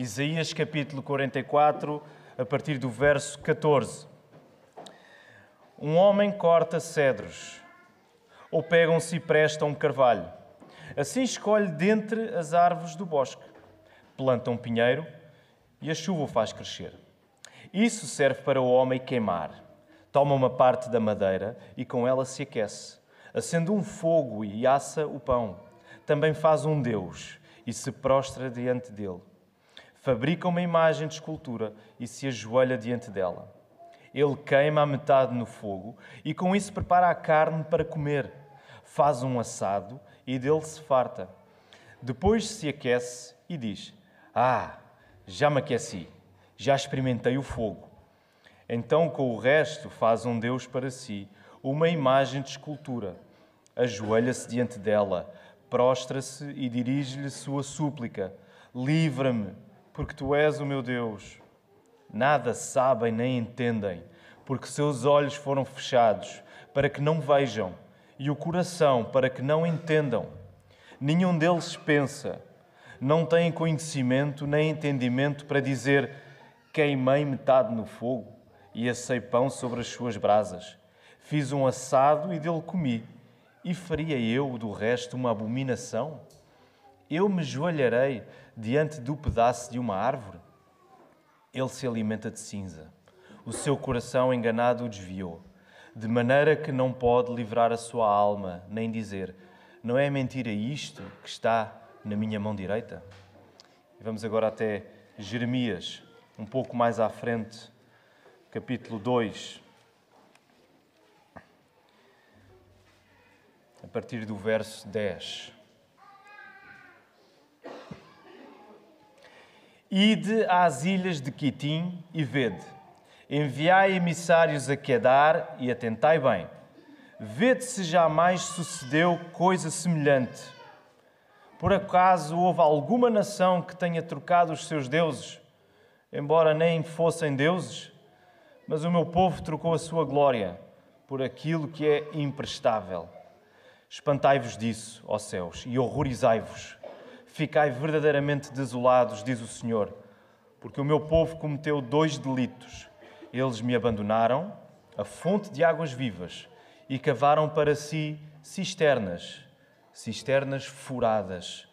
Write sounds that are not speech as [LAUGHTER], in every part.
Isaías capítulo 44, a partir do verso 14. Um homem corta cedros, ou pega um cipreste ou um carvalho. Assim escolhe dentre as árvores do bosque. Planta um pinheiro e a chuva o faz crescer. Isso serve para o homem queimar. Toma uma parte da madeira e com ela se aquece. Acende um fogo e assa o pão. Também faz um Deus e se prostra diante dele. Fabrica uma imagem de escultura e se ajoelha diante dela. Ele queima a metade no fogo e com isso prepara a carne para comer. Faz um assado e dele se farta. Depois se aquece e diz: Ah, já me aqueci, já experimentei o fogo. Então, com o resto, faz um Deus para si, uma imagem de escultura. Ajoelha-se diante dela, prostra-se e dirige-lhe sua súplica: Livra-me, porque tu és o meu Deus. Nada sabem nem entendem, porque seus olhos foram fechados, para que não vejam, e o coração, para que não entendam. Nenhum deles pensa, não têm conhecimento nem entendimento para dizer: Queimei metade no fogo e assei pão sobre as suas brasas. Fiz um assado e dele comi. E faria eu do resto uma abominação? Eu me joelharei diante do pedaço de uma árvore? Ele se alimenta de cinza. O seu coração enganado o desviou, de maneira que não pode livrar a sua alma, nem dizer: Não é mentira isto que está na minha mão direita? Vamos agora até Jeremias, um pouco mais à frente, capítulo 2. A partir do verso 10. Ide às ilhas de Quitim e vede. Enviai emissários a Quedar e atentai bem. Vede se jamais sucedeu coisa semelhante. Por acaso houve alguma nação que tenha trocado os seus deuses, embora nem fossem deuses? Mas o meu povo trocou a sua glória por aquilo que é imprestável. Espantai-vos disso, ó céus, e horrorizai-vos Ficai verdadeiramente desolados, diz o Senhor, porque o meu povo cometeu dois delitos. Eles me abandonaram, a fonte de águas vivas, e cavaram para si cisternas, cisternas furadas,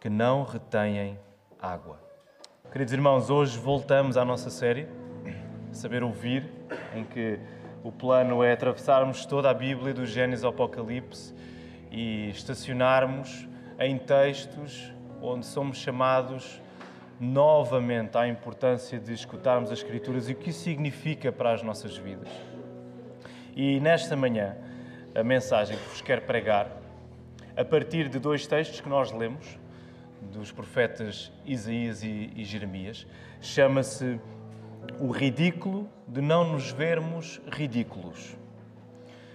que não retêm água. Queridos irmãos, hoje voltamos à nossa série, Saber Ouvir, em que o plano é atravessarmos toda a Bíblia, do Gênesis ao Apocalipse, e estacionarmos em textos onde somos chamados novamente à importância de escutarmos as Escrituras e o que isso significa para as nossas vidas. E nesta manhã, a mensagem que vos quero pregar, a partir de dois textos que nós lemos, dos profetas Isaías e, Jeremias, chama-se O ridículo de não nos vermos ridículos.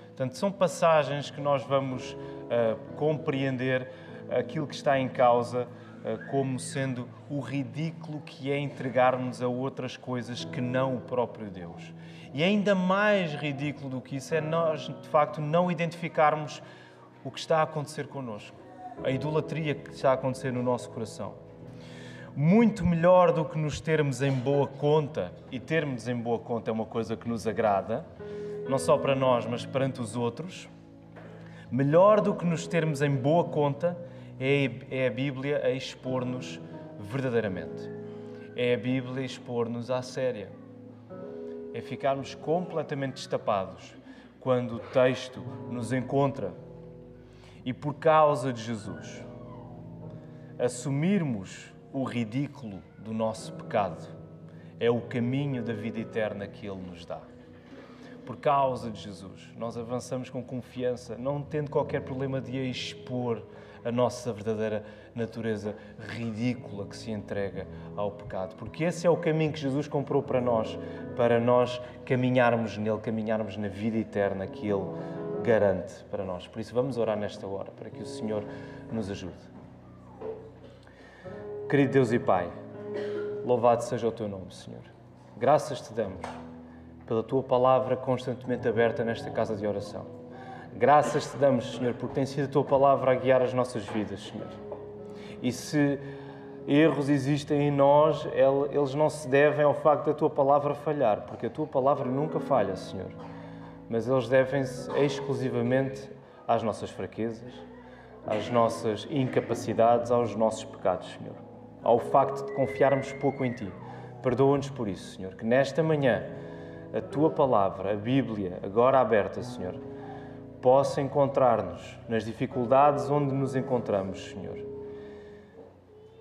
Portanto, são passagens que nós vamos uh, compreender aquilo que está em causa eh, como sendo o ridículo que é entregarmos a outras coisas que não o próprio Deus. E ainda mais ridículo do que isso é nós, de facto, não identificarmos o que está a acontecer connosco, a idolatria que está a acontecer no nosso coração. Muito melhor do que nos termos em boa conta, e termos em boa conta é uma coisa que nos agrada, não só para nós, mas perante os outros. Melhor do que nos termos em boa conta é, é a Bíblia a expor-nos verdadeiramente. É a Bíblia a expor-nos à séria. É ficarmos completamente destapados quando o texto nos encontra e por causa de Jesus assumirmos o ridículo do nosso pecado é o caminho da vida eterna que Ele nos dá. Por causa de Jesus, nós avançamos com confiança, não tendo qualquer problema de a expor a nossa verdadeira natureza ridícula que se entrega ao pecado. Porque esse é o caminho que Jesus comprou para nós, para nós caminharmos nele, caminharmos na vida eterna que Ele garante para nós. Por isso, vamos orar nesta hora, para que o Senhor nos ajude. Querido Deus e Pai, louvado seja o Teu nome, Senhor. Graças te damos pela Tua palavra constantemente aberta nesta casa de oração. Graças te damos, Senhor, porque tem sido a tua palavra a guiar as nossas vidas, Senhor. E se erros existem em nós, eles não se devem ao facto da tua palavra falhar, porque a tua palavra nunca falha, Senhor. Mas eles devem-se exclusivamente às nossas fraquezas, às nossas incapacidades, aos nossos pecados, Senhor. Ao facto de confiarmos pouco em Ti. Perdoa-nos por isso, Senhor, que nesta manhã a Tua palavra, a Bíblia, agora aberta, Senhor, possa encontrar-nos nas dificuldades onde nos encontramos, Senhor,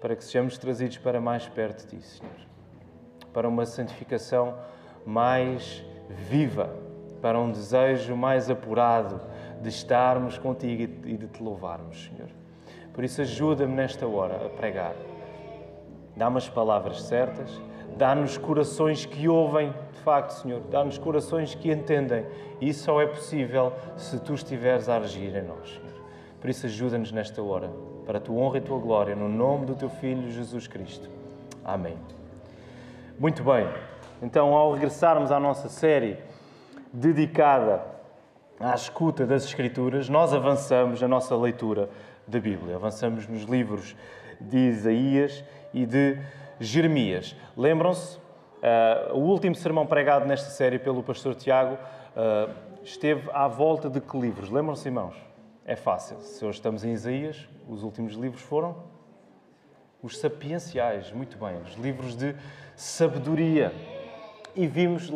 para que sejamos trazidos para mais perto de Ti, Senhor, para uma santificação mais viva, para um desejo mais apurado de estarmos contigo e de te louvarmos, Senhor. Por isso, ajuda-me nesta hora a pregar. Dá-me as palavras certas, dá-nos corações que ouvem, de facto, Senhor, dá-nos corações que entendem. E isso só é possível se tu estiveres a agir em nós, Senhor. Por isso, ajuda-nos nesta hora, para a tua honra e a tua glória, no nome do teu Filho Jesus Cristo. Amém. Muito bem, então, ao regressarmos à nossa série dedicada à escuta das Escrituras, nós avançamos a nossa leitura da Bíblia. Avançamos nos livros de Isaías e de Jeremias. Lembram-se? Uh, o último sermão pregado nesta série pelo pastor Tiago uh, esteve à volta de que livros? Lembram-se, irmãos? É fácil. Se hoje estamos em Isaías, os últimos livros foram os sapienciais, muito bem, os livros de sabedoria. E vimos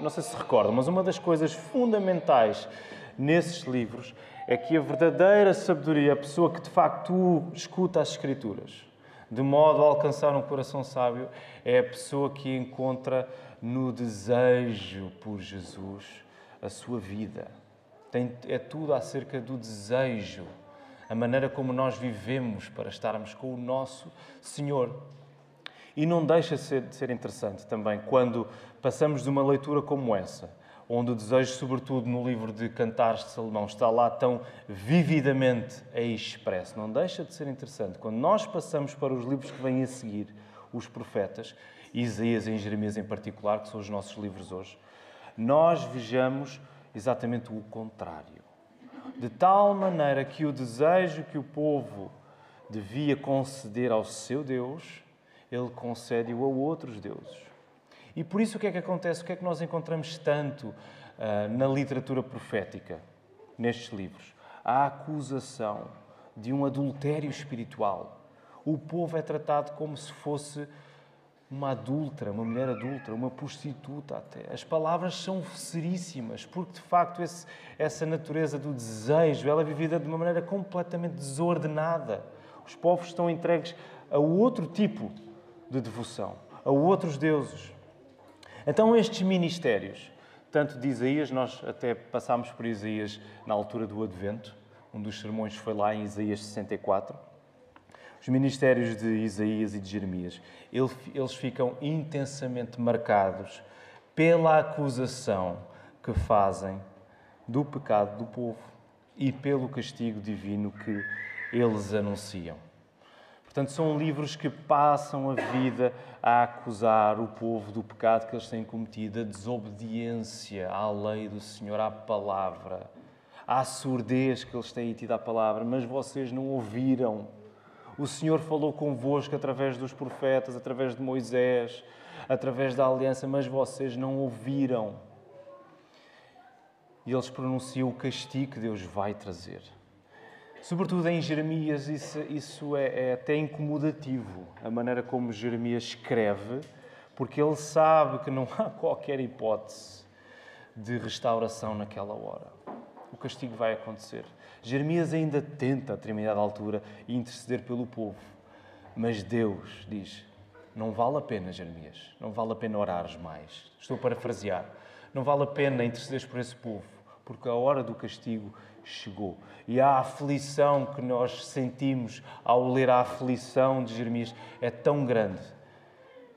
não sei se recordam, mas uma das coisas fundamentais nesses livros é que a verdadeira sabedoria, a pessoa que de facto escuta as Escrituras, de modo a alcançar um coração sábio, é a pessoa que encontra no desejo por Jesus a sua vida. Tem, é tudo acerca do desejo, a maneira como nós vivemos para estarmos com o nosso Senhor. E não deixa de ser interessante também quando passamos de uma leitura como essa, onde o desejo, sobretudo no livro de Cantares de Salomão, está lá tão vividamente expresso. Não deixa de ser interessante quando nós passamos para os livros que vêm a seguir, os profetas, Isaías e Jeremias em particular, que são os nossos livros hoje, nós vejamos exatamente o contrário. De tal maneira que o desejo que o povo devia conceder ao seu Deus, ele concede-o a outros deuses. E por isso o que é que acontece? O que é que nós encontramos tanto uh, na literatura profética, nestes livros? A acusação de um adultério espiritual. O povo é tratado como se fosse uma adulta, uma mulher adulta, uma prostituta até. As palavras são seríssimas, porque de facto esse, essa natureza do desejo, ela é vivida de uma maneira completamente desordenada. Os povos estão entregues a outro tipo de devoção, a outros deuses. Então, estes ministérios, tanto de Isaías, nós até passámos por Isaías na altura do Advento, um dos sermões foi lá em Isaías 64. Os ministérios de Isaías e de Jeremias, eles ficam intensamente marcados pela acusação que fazem do pecado do povo e pelo castigo divino que eles anunciam. Portanto, são livros que passam a vida a acusar o povo do pecado que eles têm cometido, a desobediência à lei do Senhor, à palavra, à surdez que eles têm tido à palavra, mas vocês não ouviram. O Senhor falou convosco através dos profetas, através de Moisés, através da aliança, mas vocês não ouviram. E eles pronunciam o castigo que Deus vai trazer. Sobretudo em Jeremias, isso, isso é, é até incomodativo, a maneira como Jeremias escreve, porque ele sabe que não [LAUGHS] há qualquer hipótese de restauração naquela hora. O castigo vai acontecer. Jeremias ainda tenta, a determinada altura, interceder pelo povo. Mas Deus diz: não vale a pena, Jeremias, não vale a pena orares mais. Estou a parafrasear. Não vale a pena intercederes por esse povo, porque a hora do castigo chegou. E a aflição que nós sentimos ao ler a aflição de Jeremias é tão grande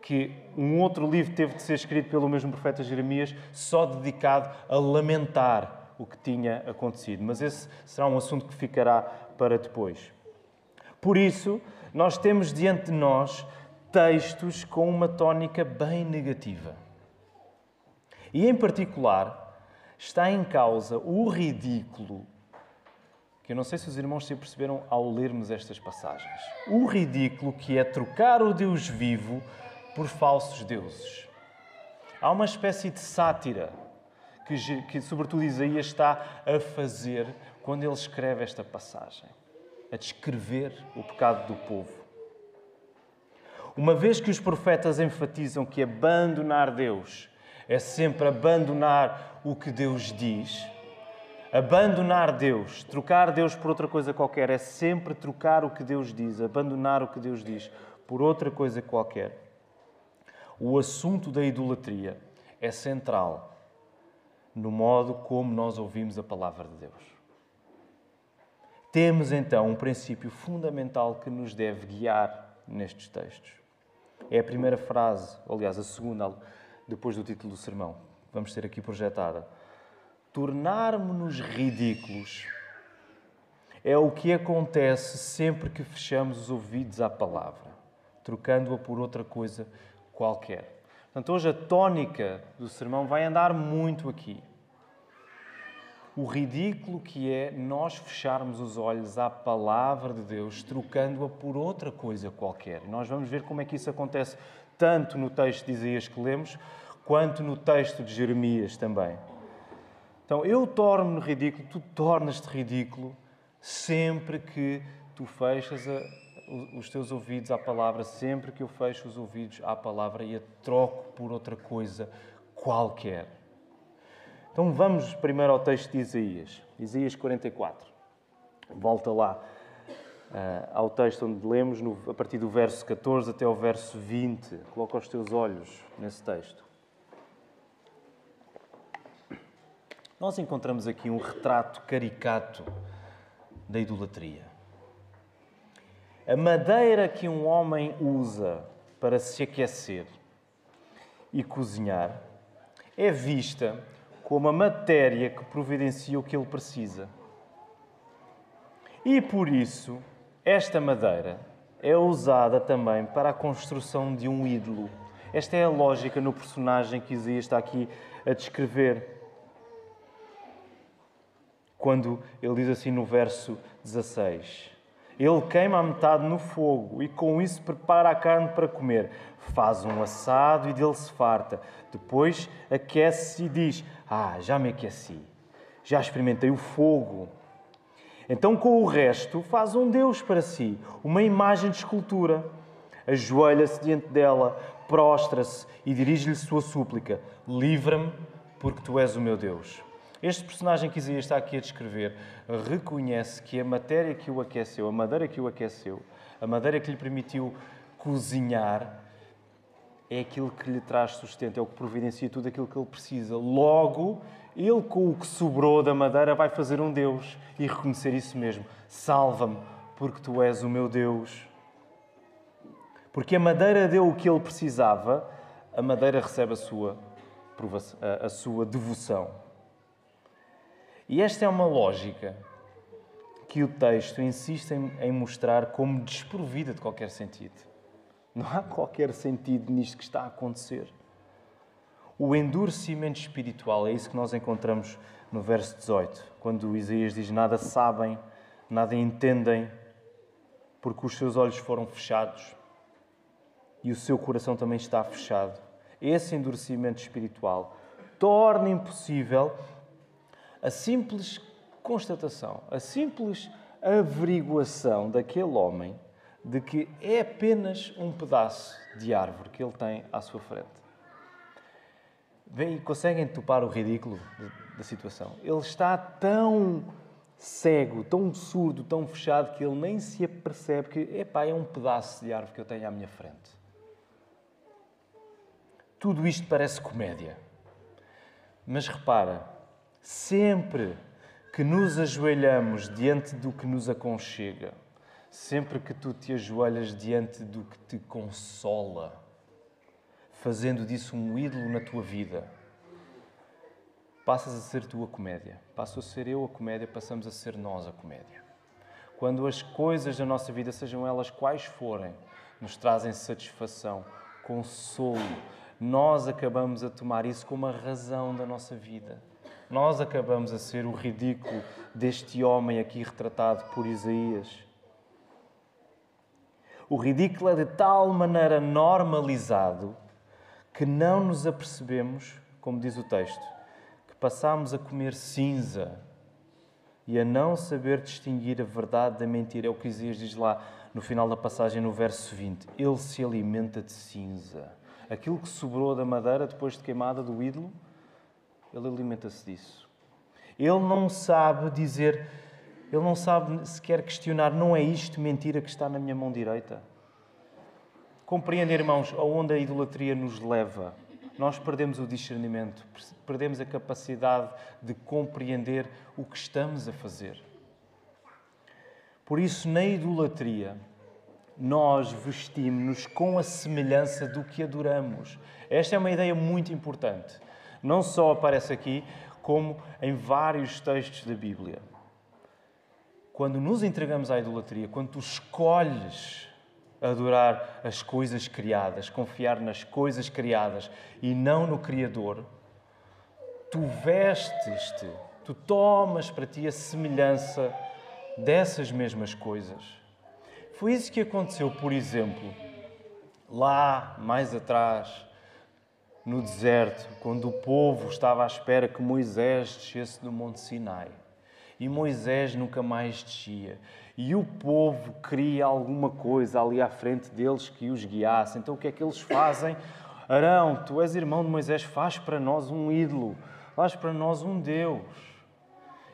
que um outro livro teve de ser escrito pelo mesmo profeta Jeremias, só dedicado a lamentar o que tinha acontecido. Mas esse será um assunto que ficará para depois. Por isso, nós temos diante de nós textos com uma tónica bem negativa. E, em particular, está em causa o ridículo que eu não sei se os irmãos se perceberam ao lermos estas passagens. O ridículo que é trocar o Deus vivo por falsos deuses. Há uma espécie de sátira que, que, sobretudo, Isaías está a fazer quando ele escreve esta passagem, a descrever o pecado do povo. Uma vez que os profetas enfatizam que abandonar Deus é sempre abandonar o que Deus diz, abandonar Deus, trocar Deus por outra coisa qualquer, é sempre trocar o que Deus diz, abandonar o que Deus diz por outra coisa qualquer. O assunto da idolatria é central no modo como nós ouvimos a palavra de Deus. Temos então um princípio fundamental que nos deve guiar nestes textos. É a primeira frase, aliás, a segunda, depois do título do sermão. Vamos ter aqui projetada. Tornarmos-nos ridículos é o que acontece sempre que fechamos os ouvidos à palavra, trocando-a por outra coisa qualquer. Portanto, hoje a tónica do sermão vai andar muito aqui. O ridículo que é nós fecharmos os olhos à palavra de Deus, trocando-a por outra coisa qualquer. E nós vamos ver como é que isso acontece tanto no texto de Isaías que lemos, quanto no texto de Jeremias também. Então, eu torno-me ridículo, tu tornas-te ridículo sempre que tu fechas a, os teus ouvidos à palavra sempre que eu fecho os ouvidos à palavra e a troco por outra coisa qualquer. Então vamos primeiro ao texto de Isaías, Isaías 44. Volta lá uh, ao texto onde lemos, no, a partir do verso 14 até ao verso 20. Coloca os teus olhos nesse texto. Nós encontramos aqui um retrato caricato da idolatria. A madeira que um homem usa para se aquecer e cozinhar é vista como a matéria que providencia o que ele precisa. E por isso, esta madeira é usada também para a construção de um ídolo. Esta é a lógica no personagem que Isaías está aqui a descrever. Quando ele diz assim no verso 16: ele queima a metade no fogo e com isso prepara a carne para comer. Faz um assado e dele se farta. Depois aquece e diz: Ah, já me aqueci, já experimentei o fogo. Então, com o resto, faz um Deus para si, uma imagem de escultura. Ajoelha-se diante dela, prostra-se e dirige-lhe sua súplica: Livra-me, porque tu és o meu Deus. Este personagem que Isaías está aqui a descrever reconhece que a matéria que o aqueceu, a madeira que o aqueceu, a madeira que lhe permitiu cozinhar, é aquilo que lhe traz sustento, é o que providencia tudo aquilo que ele precisa. Logo, ele, com o que sobrou da madeira, vai fazer um Deus e reconhecer isso mesmo: Salva-me, porque tu és o meu Deus. Porque a madeira deu o que ele precisava, a madeira recebe a sua, a sua devoção. E esta é uma lógica que o texto insiste em, mostrar como desprovida de qualquer sentido. Não há qualquer sentido nisto que está a acontecer. O endurecimento espiritual é isso que nós encontramos no verso 18, quando Isaías diz: Nada sabem, nada entendem, porque os seus olhos foram fechados e o seu coração também está fechado. Esse endurecimento espiritual torna impossível a simples constatação, a simples averiguação daquele homem de que é apenas um pedaço de árvore que ele tem à sua frente. Vem, conseguem topar o ridículo da situação? Ele está tão cego, tão surdo, tão fechado que ele nem se apercebe que epá, é um pedaço de árvore que eu tenho à minha frente. Tudo isto parece comédia. Mas repara, Sempre que nos ajoelhamos diante do que nos aconchega, sempre que tu te ajoelhas diante do que te consola, fazendo disso um ídolo na tua vida, passas a ser tu a comédia. Passo a ser eu a comédia, passamos a ser nós a comédia. Quando as coisas da nossa vida, sejam elas quais forem, nos trazem satisfação, consolo, nós acabamos a tomar isso como a razão da nossa vida Nós acabamos a ser o ridículo deste homem aqui retratado por Isaías. O ridículo é de tal maneira normalizado que não nos apercebemos, como diz o texto, que passamos a comer cinza e a não saber distinguir a verdade da mentira. É o que Isaías diz lá no final da passagem, no verso 20. Ele se alimenta de cinza. Aquilo que sobrou da madeira depois de queimada do ídolo, ele alimenta-se disso. Ele não sabe dizer, ele não sabe sequer questionar, não é isto mentira que está na minha mão direita? Compreender, irmãos, aonde a idolatria nos leva. Nós perdemos o discernimento, perdemos a capacidade de compreender o que estamos a fazer. Por isso, na idolatria, nós vestimos-nos com a semelhança do que adoramos. Esta é uma ideia muito importante. Não só aparece aqui, como em vários textos da Bíblia. Quando nos entregamos à idolatria, quando tu escolhes adorar as coisas criadas, confiar nas coisas criadas e não no Criador, tu vestes-te, tu tomas para ti a semelhança dessas mesmas coisas. Foi isso que aconteceu, por exemplo, lá mais atrás, no deserto, quando o povo estava à espera que Moisés descesse do Monte Sinai. E Moisés nunca mais descia. E o povo queria alguma coisa ali à frente deles que os guiasse. Então o que é que eles fazem? Arão, tu és irmão de Moisés, faz para nós um ídolo, faz para nós um Deus.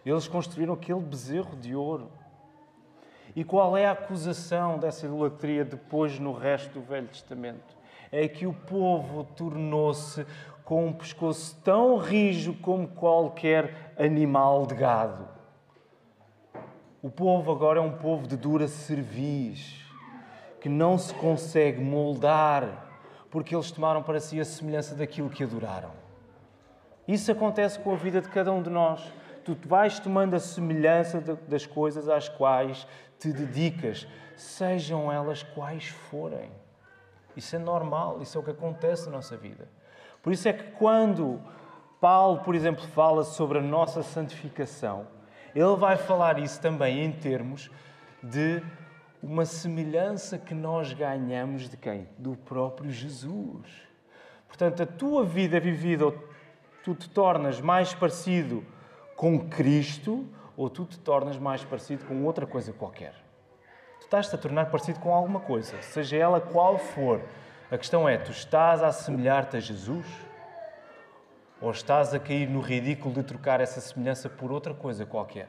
Eles construíram aquele bezerro de ouro. E qual é a acusação dessa idolatria depois no resto do Velho Testamento? É que o povo tornou-se com um pescoço tão rijo como qualquer animal de gado. O povo agora é um povo de dura cerviz, que não se consegue moldar, porque eles tomaram para si a semelhança daquilo que adoraram. Isso acontece com a vida de cada um de nós. Tu vais tomando a semelhança das coisas às quais te dedicas, sejam elas quais forem. Isso é normal, isso é o que acontece na nossa vida. Por isso é que quando Paulo, por exemplo, fala sobre a nossa santificação, ele vai falar isso também em termos de uma semelhança que nós ganhamos de quem? Do próprio Jesus. Portanto, a tua vida vivida, tu te tornas mais parecido com Cristo ou tu te tornas mais parecido com outra coisa qualquer. Tu estás-te a tornar parecido com alguma coisa, seja ela qual for. A questão é: tu estás a assemelhar-te a Jesus? Ou estás a cair no ridículo de trocar essa semelhança por outra coisa qualquer?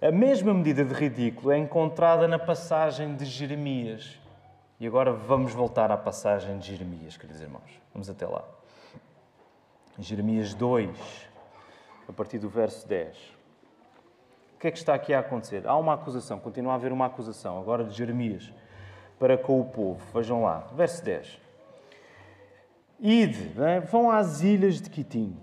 A mesma medida de ridículo é encontrada na passagem de Jeremias. E agora vamos voltar à passagem de Jeremias, queridos irmãos. Vamos até lá. Jeremias 2, a partir do verso 10. O que é que está aqui a acontecer? Há uma acusação, continua a haver uma acusação, agora de Jeremias, para com o povo. Vejam lá, verso 10. Ide, é? vão às ilhas de Quitim.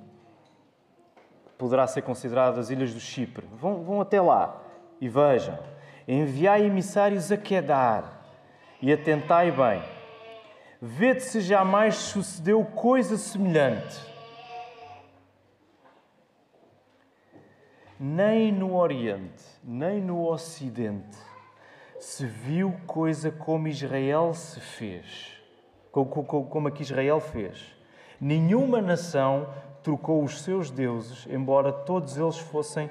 Poderá ser considerado as ilhas do Chipre. Vão, vão até lá e vejam. Enviai emissários a Quedar e atentai bem. Vede se jamais sucedeu coisa semelhante. Nem no Oriente, nem no Ocidente se viu coisa como Israel se fez como aqui Israel fez. Nenhuma nação trocou os seus deuses, embora todos eles fossem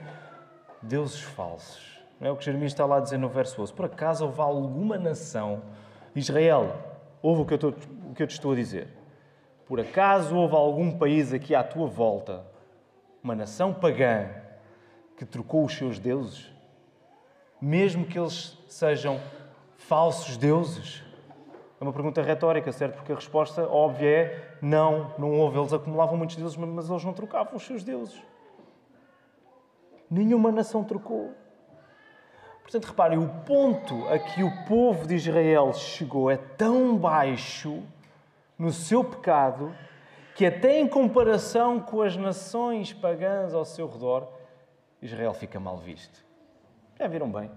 deuses falsos. Não é o que Jeremias está lá a dizer no verso 11. Por acaso houve alguma nação, Israel, ouve o que, eu estou, o que eu te estou a dizer. Por acaso houve algum país aqui à tua volta, uma nação pagã, que trocou os seus deuses? Mesmo que eles sejam falsos deuses? É uma pergunta retórica, certo? Porque a resposta óbvia é não, não houve. Eles acumulavam muitos deuses, mas eles não trocavam os seus deuses. Nenhuma nação trocou. Portanto, reparem, o ponto a que o povo de Israel chegou é tão baixo no seu pecado que, até em comparação com as nações pagãs ao seu redor, Israel fica mal visto. Já viram bem?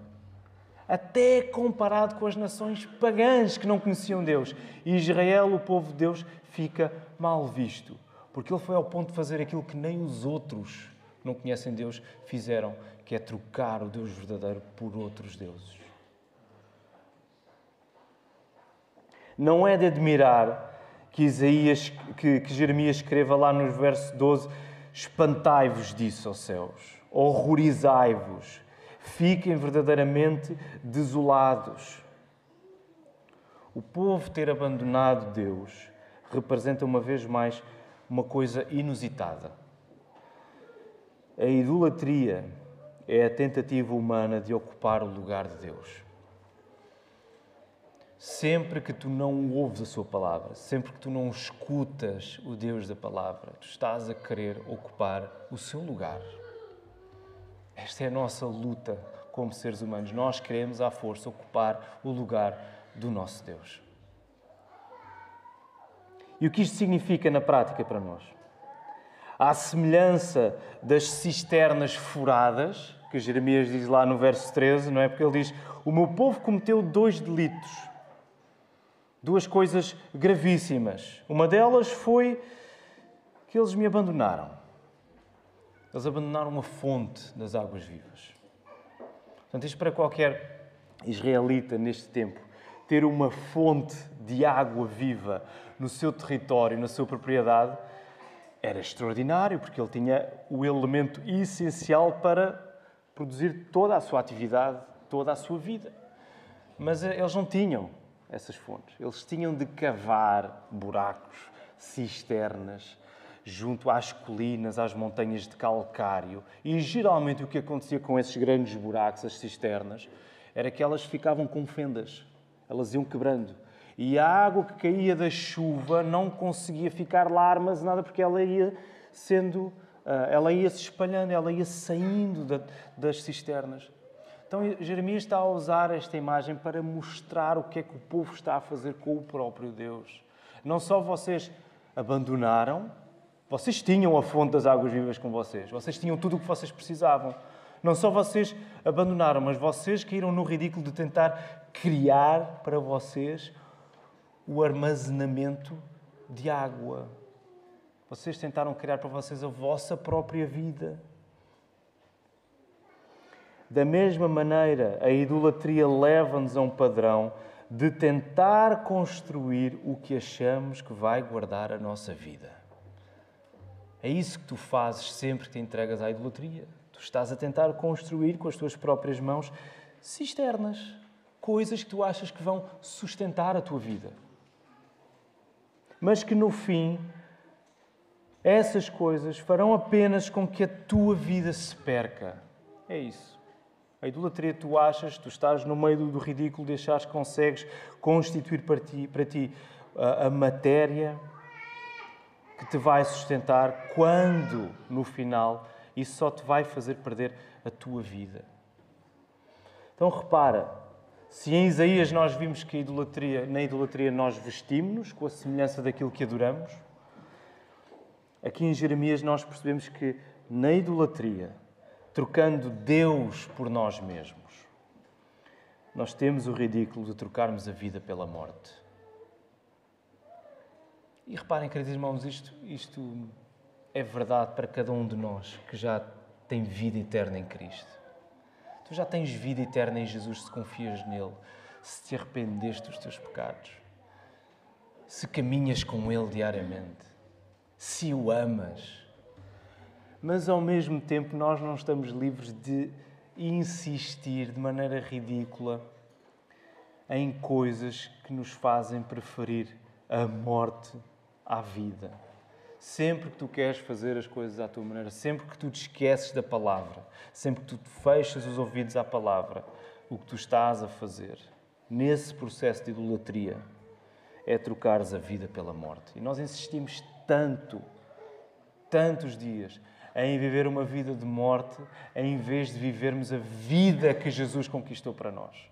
até comparado com as nações pagãs que não conheciam Deus. Israel, o povo de Deus, fica mal visto. Porque ele foi ao ponto de fazer aquilo que nem os outros que não conhecem Deus fizeram, que é trocar o Deus verdadeiro por outros deuses. Não é de admirar que, Isaías, que, que Jeremias escreva lá no verso 12: Espantai-vos disso, ó céus, horrorizai-vos, fiquem verdadeiramente desolados. O povo ter abandonado Deus representa uma vez mais uma coisa inusitada. A idolatria é a tentativa humana de ocupar o lugar de Deus. Sempre que tu não ouves a Sua palavra, sempre que tu não escutas o Deus da palavra, tu estás a querer ocupar o seu lugar. Esta é a nossa luta como seres humanos. Nós queremos, à força, ocupar o lugar do nosso Deus. E o que isto significa na prática para nós? À semelhança das cisternas furadas, que Jeremias diz lá no verso 13, não é? Porque ele diz: O meu povo cometeu dois delitos, duas coisas gravíssimas. Uma delas foi que eles me abandonaram. Eles abandonaram a fonte das águas vivas. Portanto, isto para qualquer israelita neste tempo, ter uma fonte de água viva no seu território, na sua propriedade, era extraordinário, porque ele tinha o elemento essencial para produzir toda a sua atividade, toda a sua vida. Mas eh, eles não tinham essas fontes. Eles tinham de cavar buracos, cisternas, junto às colinas, às montanhas de calcário. E geralmente o que acontecia com esses grandes buracos, as cisternas, era que elas ficavam com fendas. Elas iam quebrando. E a água que caía da chuva não conseguia ficar lá armazenada porque ela ia sendo, ah, ela ia se espalhando, ela ia saindo das cisternas. Então Jeremias está a usar esta imagem para mostrar o que é que o povo está a fazer com o próprio Deus. Não só vocês abandonaram, vocês tinham a fonte das águas vivas com vocês, vocês tinham tudo o que vocês precisavam. Não só vocês abandonaram, mas vocês caíram no ridículo de tentar criar para vocês o armazenamento de água. Vocês tentaram criar para vocês a vossa própria vida. Da mesma maneira, a idolatria leva-nos a um padrão de tentar construir o que achamos que vai guardar a nossa vida. É isso que tu fazes sempre que te entregas à idolatria. Tu estás a tentar construir com as tuas próprias mãos cisternas, coisas que tu achas que vão sustentar a tua vida. Mas que no fim, essas coisas farão apenas com que a tua vida se perca. É isso. A idolatria, tu achas, tu estás no meio do ridículo de achares que consegues constituir para ti, para ti a, a matéria que te vai sustentar, quando, no final, isso só te vai fazer perder a tua vida. Então repara, se em Isaías nós vimos que idolatria, na idolatria nós vestimos-nos com a semelhança daquilo que adoramos, aqui em Jeremias nós percebemos que na idolatria trocando Deus por nós mesmos. Nós temos o ridículo de trocarmos a vida pela morte. E reparem, queridos irmãos, isto, isto é verdade para cada um de nós que já tem vida eterna em Cristo. Tu já tens vida eterna em Jesus se confias nele, se te arrependeste dos teus pecados, se caminhas com ele diariamente, se o amas mas ao mesmo tempo nós não estamos livres de insistir de maneira ridícula em coisas que nos fazem preferir a morte à vida. Sempre que tu queres fazer as coisas à tua maneira, sempre que tu te esqueces da palavra, sempre que tu fechas os ouvidos à palavra, o que tu estás a fazer nesse processo de idolatria é trocares a vida pela morte. E nós insistimos tanto, tantos dias, em viver uma vida de morte, em vez de vivermos a vida que Jesus conquistou para nós.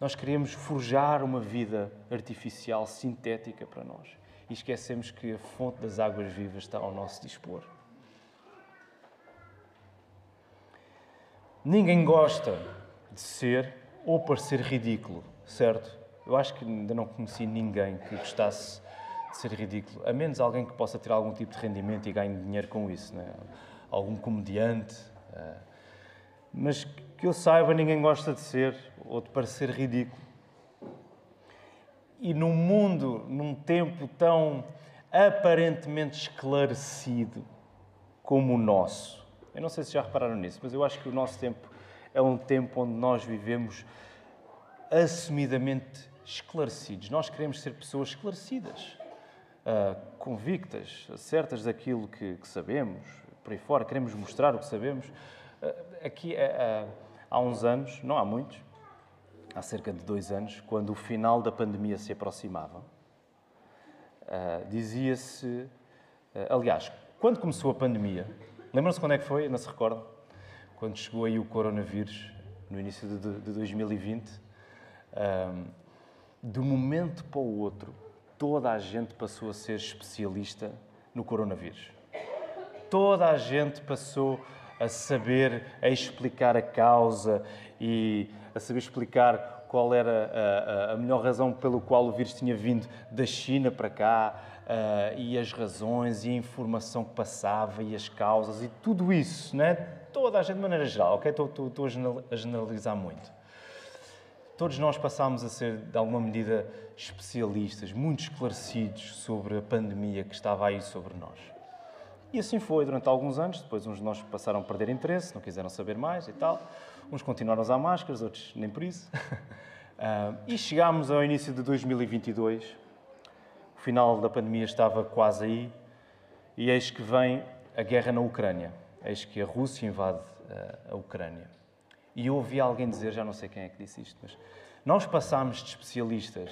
Nós queremos forjar uma vida artificial, sintética para nós. E esquecemos que a fonte das águas vivas está ao nosso dispor. Ninguém gosta de ser ou parecer ridículo, certo? Eu acho que ainda não conheci ninguém que gostasse de ser ridículo, a menos alguém que possa ter algum tipo de rendimento e ganhe dinheiro com isso, né? algum comediante. Uh, mas que eu saiba, ninguém gosta de ser ou de parecer ridículo. E num mundo, num tempo tão aparentemente esclarecido como o nosso, eu não sei se já repararam nisso, mas eu acho que o nosso tempo é um tempo onde nós vivemos assumidamente esclarecidos. Nós queremos ser pessoas esclarecidas, uh, convictas, certas daquilo que, sabemos, por aí fora, queremos mostrar o que sabemos. Aqui, uh, há uns anos, não há muitos, há cerca de dois anos, quando o final da pandemia se aproximava, dizia-se. aliás, quando começou a pandemia, lembram-se quando é que foi? Não se recordam? Quando chegou aí o coronavírus, no início de, de 2020 de um momento para o outro, toda a gente passou a ser especialista no coronavírus. Toda a gente passou a saber, a explicar a causa e a saber explicar qual era a, a, melhor razão pelo qual o vírus tinha vindo da China para cá uh, e as razões e a informação que passava e as causas e tudo isso, né? Toda a gente de maneira geral, ok? Estou, estou, estou a generalizar muito. Todos nós passámos a ser, de alguma medida, especialistas, muito esclarecidos sobre a pandemia que estava aí sobre nós. E assim foi durante alguns anos. Depois, uns de nós passaram a perder interesse, não quiseram saber mais e tal. Uns continuaram a usar máscaras, outros nem por isso. uh, [LAUGHS] e chegámos ao início de 2022. O final da pandemia estava quase aí. E eis que vem a guerra na Ucrânia. Eis que a Rússia invade uh, a Ucrânia. E eu ouvi alguém dizer, já não sei quem é que disse isto, mas nós passámos de especialistas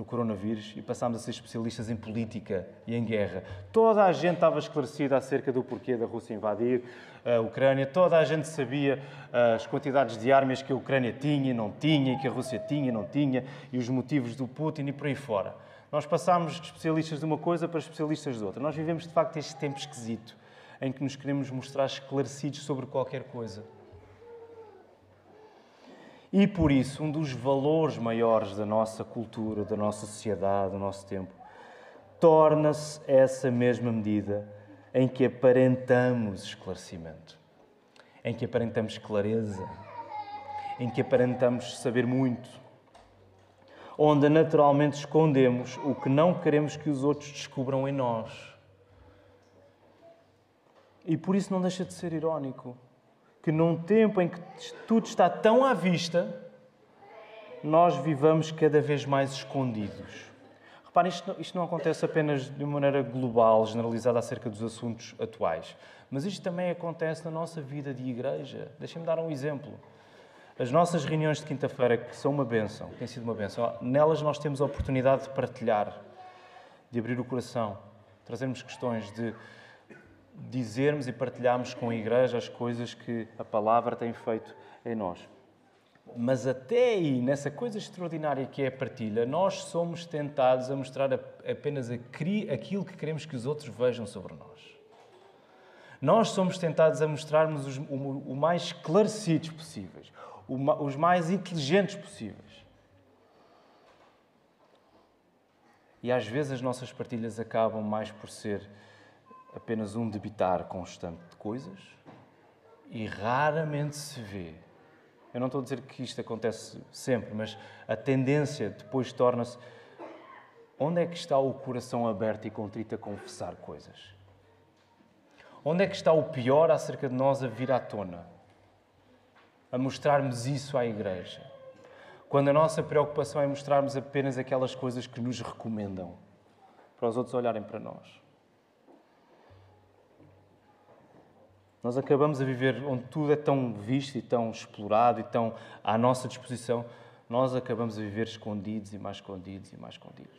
no coronavírus e passámos a ser especialistas em política e em guerra. Toda a gente estava esclarecida acerca do porquê da Rússia invadir a Ucrânia, toda a gente sabia eh, as quantidades de armas que a Ucrânia tinha e não tinha, e que a Rússia tinha e não tinha, e os motivos do Putin e por aí fora. Nós passámos de especialistas de uma coisa para especialistas de outra. Nós vivemos, de facto, este tempo esquisito em que nos queremos mostrar esclarecidos sobre qualquer coisa. E por isso, um dos valores maiores da nossa cultura, da nossa sociedade, do nosso tempo, torna-se essa mesma medida em que aparentamos esclarecimento, em que aparentamos clareza, em que aparentamos saber muito, onde naturalmente escondemos o que não queremos que os outros descubram em nós. E por isso não deixa de ser irónico que num tempo em que tudo está tão à vista, nós vivamos cada vez mais escondidos. Reparem, isto isto não acontece apenas de uma maneira global, generalizada acerca dos assuntos atuais, mas isto também acontece na nossa vida de igreja. Deixem-me dar um exemplo. As nossas reuniões de quinta-feira, que são uma benção, têm sido uma benção, nelas nós temos a oportunidade de partilhar, de abrir o coração, trazermos questões, de dizermos e partilharmos com a Igreja as coisas que a palavra tem feito em nós. Mas até aí, nessa coisa extraordinária que é a partilha, nós somos tentados a mostrar apenas aquilo que queremos que os outros vejam sobre nós. Nós somos tentados a mostrarmos os, o, mais esclarecidos possíveis, os mais inteligentes possíveis. E às vezes as nossas partilhas acabam mais por ser apenas um debitar constante de coisas e raramente se vê. Eu não estou a dizer que isto acontece sempre, mas a tendência depois torna-se onde é que está o coração aberto e contrito a confessar coisas? Onde é que está o pior acerca de nós a vir à tona? A mostrarmos isso à igreja. Quando a nossa preocupação é mostrarmos apenas aquelas coisas que nos recomendam, para os outros olharem para nós. Nós acabamos a viver onde tudo é tão visto e tão explorado e tão à nossa disposição. Nós acabamos a viver escondidos e mais escondidos e mais escondidos.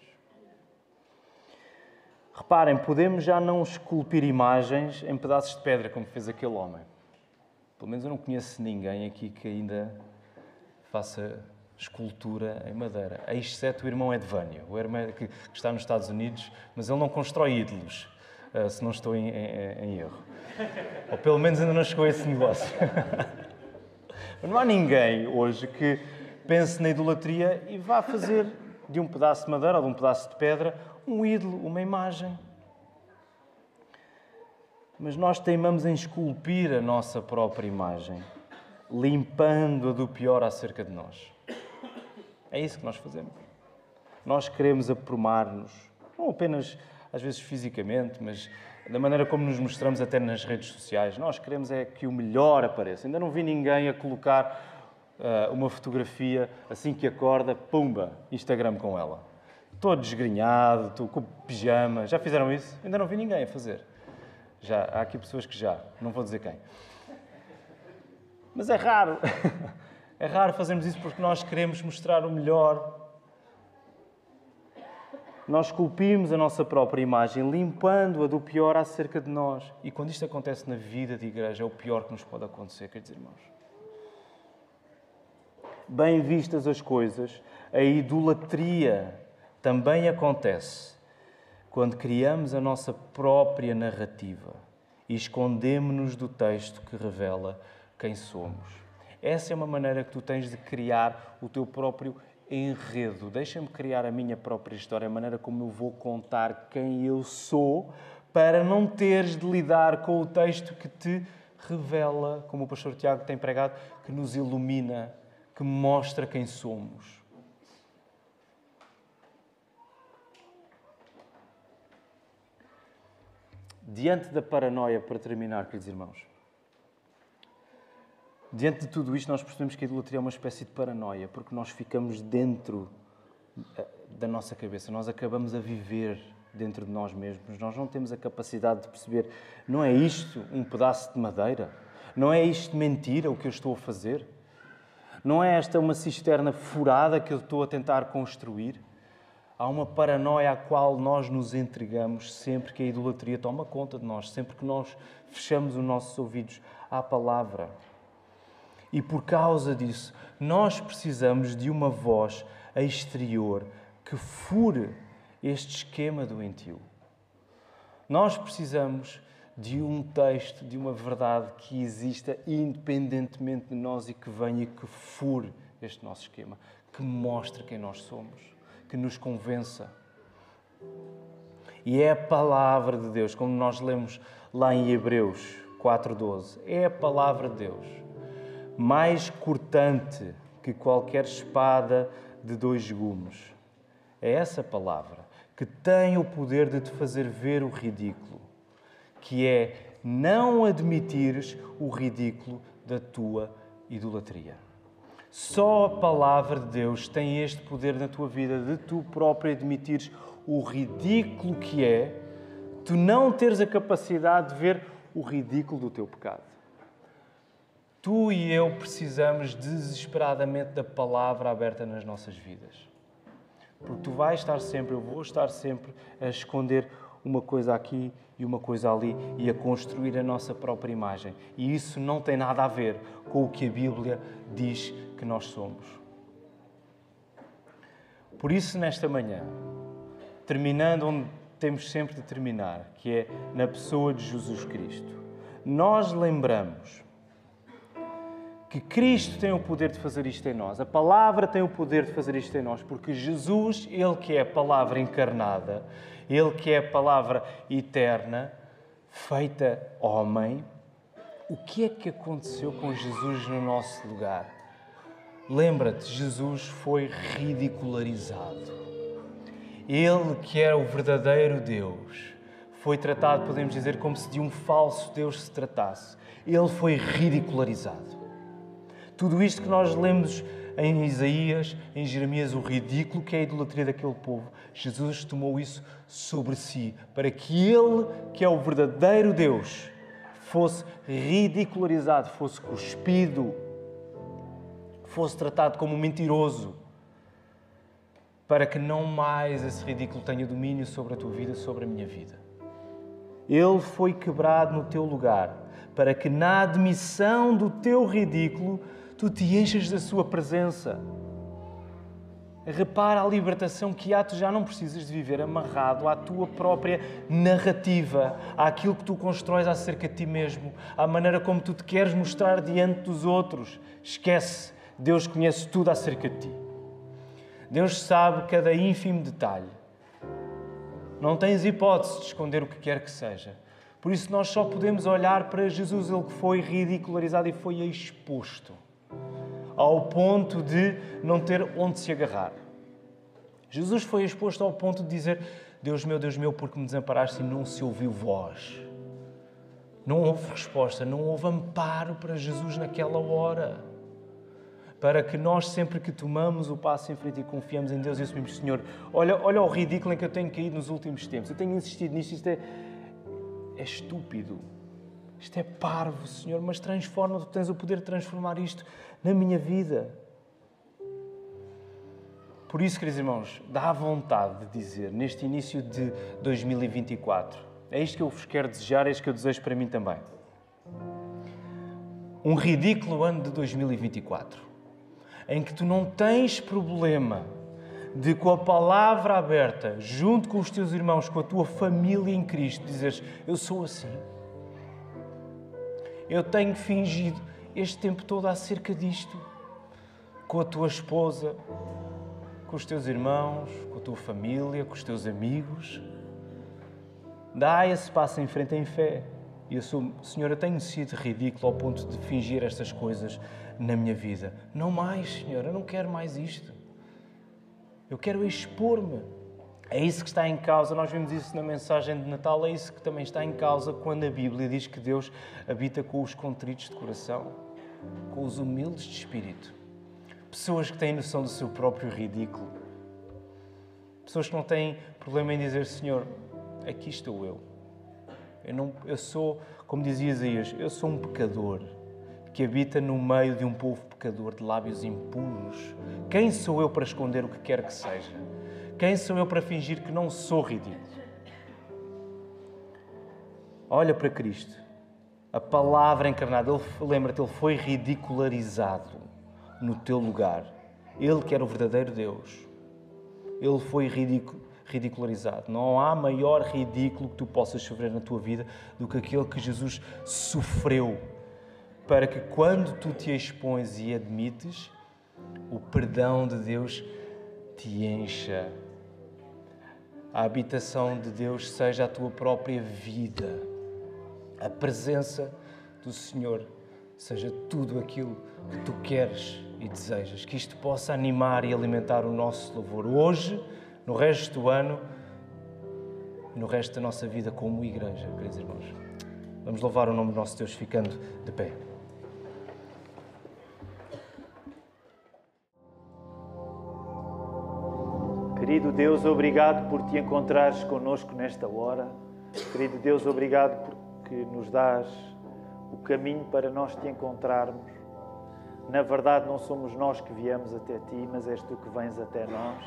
Reparem, podemos já não esculpir imagens em pedaços de pedra, como fez aquele homem. Pelo menos eu não conheço ninguém aqui que ainda faça escultura em madeira, exceto o irmão Edvânio, o irmão que está nos Estados Unidos, mas ele não constrói ídolos. Eh, se não estou em, em, em erro. Ou pelo menos ainda não chegou a esse negócio. [LAUGHS] Não há ninguém hoje que pense na idolatria e vá fazer de um pedaço de madeira ou de um pedaço de pedra um ídolo, uma imagem. Mas nós teimamos em esculpir a nossa própria imagem, limpando-a do pior acerca de nós. É isso que nós fazemos. Nós queremos aprumar-nos, não apenas às vezes fisicamente, mas da maneira como nos mostramos até nas redes sociais. Nós queremos é que o melhor apareça. Ainda não vi ninguém a colocar uh, uma fotografia assim que acorda, pumba, Instagram com ela. Todo desgrenhado, todo com pijama. Já fizeram isso? Ainda não vi ninguém a fazer. Já, há aqui pessoas que já, não vou dizer quem. Mas é raro. [LAUGHS] É raro fazermos isso porque nós queremos mostrar o melhor nós esculpimos a nossa própria imagem, limpando-a do pior acerca de nós. E quando isto acontece na vida de igreja, é o pior que nos pode acontecer, queridos irmãos. Bem vistas as coisas, a idolatria também acontece quando criamos a nossa própria narrativa e escondemos-nos do texto que revela quem somos. Essa é uma maneira que tu tens de criar o teu próprio enredo. Deixa-me criar a minha própria história, a maneira como eu vou contar quem eu sou, para não teres de lidar com o texto que te revela, como o pastor Tiago tem pregado, que nos ilumina, que mostra quem somos. Diante da paranoia, para terminar, queridos irmãos, Diante de tudo isto, nós percebemos que a idolatria é uma espécie de paranoia, porque nós ficamos dentro eh, da nossa cabeça, nós acabamos a viver dentro de nós mesmos, nós não temos a capacidade de perceber, não é isto um pedaço de madeira? Não é isto mentira o que eu estou a fazer? Não é esta uma cisterna furada que eu estou a tentar construir? Há uma paranoia à qual nós nos entregamos sempre que a idolatria toma conta de nós, sempre que nós fechamos os nossos ouvidos à palavra. E por causa disso, nós precisamos de uma voz exterior que fure este esquema doentio. Nós precisamos de um texto, de uma verdade que exista independentemente de nós e que venha que fure este nosso esquema, que mostre quem nós somos, que nos convença. E é a palavra de Deus, como nós lemos lá em Hebreus 4:12, é a palavra de Deus mais cortante que qualquer espada de dois gumes. É essa palavra que tem o poder de te fazer ver o ridículo, que é não admitires o ridículo da tua idolatria. Só a palavra de Deus tem este poder na tua vida de tu próprio admitires o ridículo que é tu não teres a capacidade de ver o ridículo do teu pecado. Tu e eu precisamos desesperadamente da palavra aberta nas nossas vidas. Porque tu vais estar sempre, eu vou estar sempre a esconder uma coisa aqui e uma coisa ali e a construir a nossa própria imagem. E isso não tem nada a ver com o que a Bíblia diz que nós somos. Por isso, nesta manhã, terminando onde temos sempre de terminar, que é na pessoa de Jesus Cristo, nós lembramos que Cristo tem o poder de fazer isto em nós. A palavra tem o poder de fazer isto em nós, porque Jesus, Ele que é a palavra encarnada, Ele que é a palavra eterna, feita homem, o que é que aconteceu com Jesus no nosso lugar? Lembra-te, Jesus foi ridicularizado. Ele que era o verdadeiro Deus, foi tratado, podemos dizer, como se de um falso Deus se tratasse. Ele foi ridicularizado. Tudo isto que nós lemos em Isaías, em Jeremias, o ridículo que é a idolatria daquele povo, Jesus tomou isso sobre si, para que Ele, que é o verdadeiro Deus, fosse ridicularizado, fosse cuspido, fosse tratado como mentiroso, para que não mais esse ridículo tenha domínio sobre a tua vida, sobre a minha vida. Ele foi quebrado no teu lugar, para que na admissão do teu ridículo tu te enches da Sua presença. Repara a libertação que há, tu já não precisas de viver amarrado à tua própria narrativa, àquilo que tu constróis acerca de ti mesmo, à maneira como tu te queres mostrar diante dos outros. Esquece, Deus conhece tudo acerca de ti. Deus sabe cada ínfimo detalhe. Não tens hipótese de esconder o que quer que seja. Por isso, nós só podemos olhar para Jesus, ele que foi ridicularizado e foi exposto ao ponto de não ter onde se agarrar. Jesus foi exposto ao ponto de dizer: Deus meu, Deus meu, porque me desamparaste e não se ouviu voz. Não houve resposta, não houve amparo para Jesus naquela hora. Para que nós, sempre que tomamos o passo em frente e confiamos em Deus e assumimos, Senhor, olha, olha o ridículo em que eu tenho caído nos últimos tempos. Eu tenho insistido nisto, isto é, é estúpido. Isto é parvo, Senhor, mas transforma, tu tens o poder de transformar isto na minha vida. Por isso, queridos irmãos, dá vontade de dizer, neste início de 2024, é isto que eu vos quero desejar, é isto que eu desejo para mim também. Um ridículo ano de 2024, em que tu não tens problema de, com a palavra aberta, junto com os teus irmãos, com a tua família em Cristo, dizeres: Eu sou assim. Eu tenho fingido este tempo todo acerca disto, com a tua esposa, com os teus irmãos, com a tua família, com os teus amigos. Dá esse passo em frente em fé. E sou, Senhor, eu tenho sido ridículo ao ponto de fingir estas coisas na minha vida. Não mais, Senhor, eu não quero mais isto. Eu quero expor-me. É isso que está em causa, nós vimos isso na mensagem de Natal, é isso que também está em causa quando a Bíblia diz que Deus habita com os contritos de coração, com os humildes de espírito. Pessoas que têm noção do seu próprio ridículo. Pessoas que não têm problema em dizer: Senhor, aqui estou eu. Eu, não, eu sou, como dizia Isaías, eu sou um pecador que habita no meio de um povo pecador de lábios impuros. Quem sou eu para esconder o que quer que seja? Quem sou eu para fingir que não sou ridículo? Olha para Cristo. A palavra encarnada, lembra-te, ele foi ridicularizado no teu lugar. Ele que era o verdadeiro Deus. Ele foi ridicularizado. Não há maior ridículo que tu possas sofrer na tua vida do que aquele que Jesus sofreu. Para que quando tu te expões e admites, o perdão de Deus te encha a habitação de Deus seja a tua própria vida, a presença do Senhor seja tudo aquilo que tu queres e desejas, que isto possa animar e alimentar o nosso louvor hoje, no resto do ano e no resto da nossa vida como igreja, queridos irmãos. Vamos louvar o nome do nosso Deus ficando de pé. Querido Deus, obrigado por te encontrares conosco nesta hora. Querido Deus, obrigado porque nos dás o caminho para nós te encontrarmos. Na verdade, não somos nós que viemos até ti, mas és tu que vens até nós.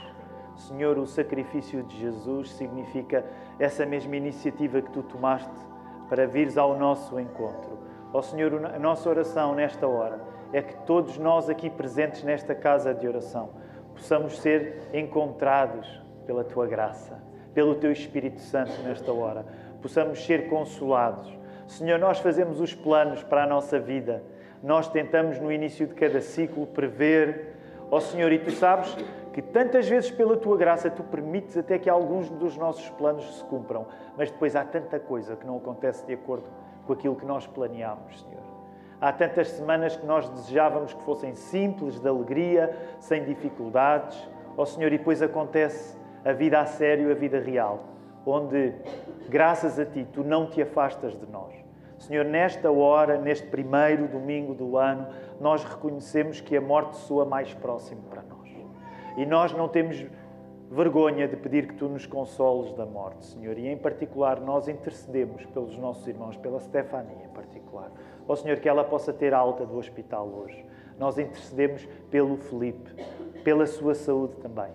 Senhor, o sacrifício de Jesus significa essa mesma iniciativa que tu tomaste para vires ao nosso encontro. Ó oh, Senhor, a nossa oração nesta hora é que todos nós aqui presentes nesta casa de oração possamos ser encontrados pela tua graça, pelo teu Espírito Santo nesta hora, possamos ser consolados. Senhor, nós fazemos os planos para a nossa vida, nós tentamos no início de cada ciclo prever, ó oh, Senhor, e tu sabes que tantas vezes pela tua graça tu permites até que alguns dos nossos planos se cumpram, mas depois há tanta coisa que não acontece de acordo com aquilo que nós planeámos, Senhor. Há tantas semanas que nós desejávamos que fossem simples, de alegria, sem dificuldades. Ó oh, Senhor, e depois acontece a vida a sério, a vida real, onde, graças a Ti, Tu não te afastas de nós. Senhor, nesta hora, neste primeiro domingo do ano, nós reconhecemos que a morte soa mais próximo para nós. E nós não temos vergonha de pedir que Tu nos consoles da morte, Senhor. E em particular, nós intercedemos pelos nossos irmãos, pela Stefania em particular Ó oh, Senhor, que ela possa ter alta do hospital hoje. Nós intercedemos pelo Felipe, pela sua saúde também,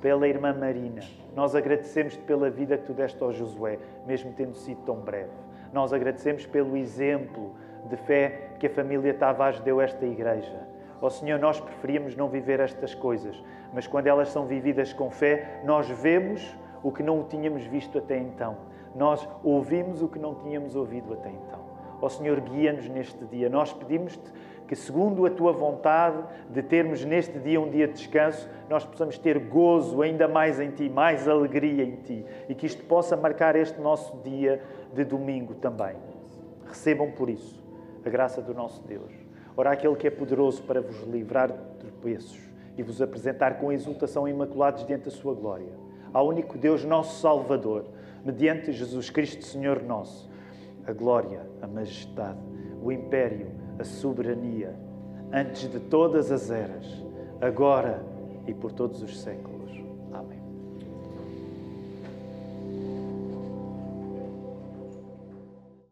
pela irmã Marina. Nós agradecemos-te pela vida que tu deste ao Josué, mesmo tendo sido tão breve. Nós agradecemos pelo exemplo de fé que a família Tavares deu a esta igreja. Ó oh, Senhor, nós preferíamos não viver estas coisas, mas quando elas são vividas com fé, nós vemos o que não tínhamos visto até então. Nós ouvimos o que não tínhamos ouvido até então. Ó oh, Senhor, guia-nos neste dia. Nós pedimos-te que, segundo a tua vontade de termos neste dia um dia de descanso, nós possamos ter gozo ainda mais em ti, mais alegria em ti e que isto possa marcar este nosso dia de domingo também. Recebam por isso a graça do nosso Deus. Ora, aquele que é poderoso para vos livrar de tropeços e vos apresentar com exultação imaculados diante da sua glória. Ao único Deus, nosso Salvador, mediante Jesus Cristo, Senhor nosso, a glória, a majestade, o império, a soberania, antes de todas as eras, agora e por todos os séculos.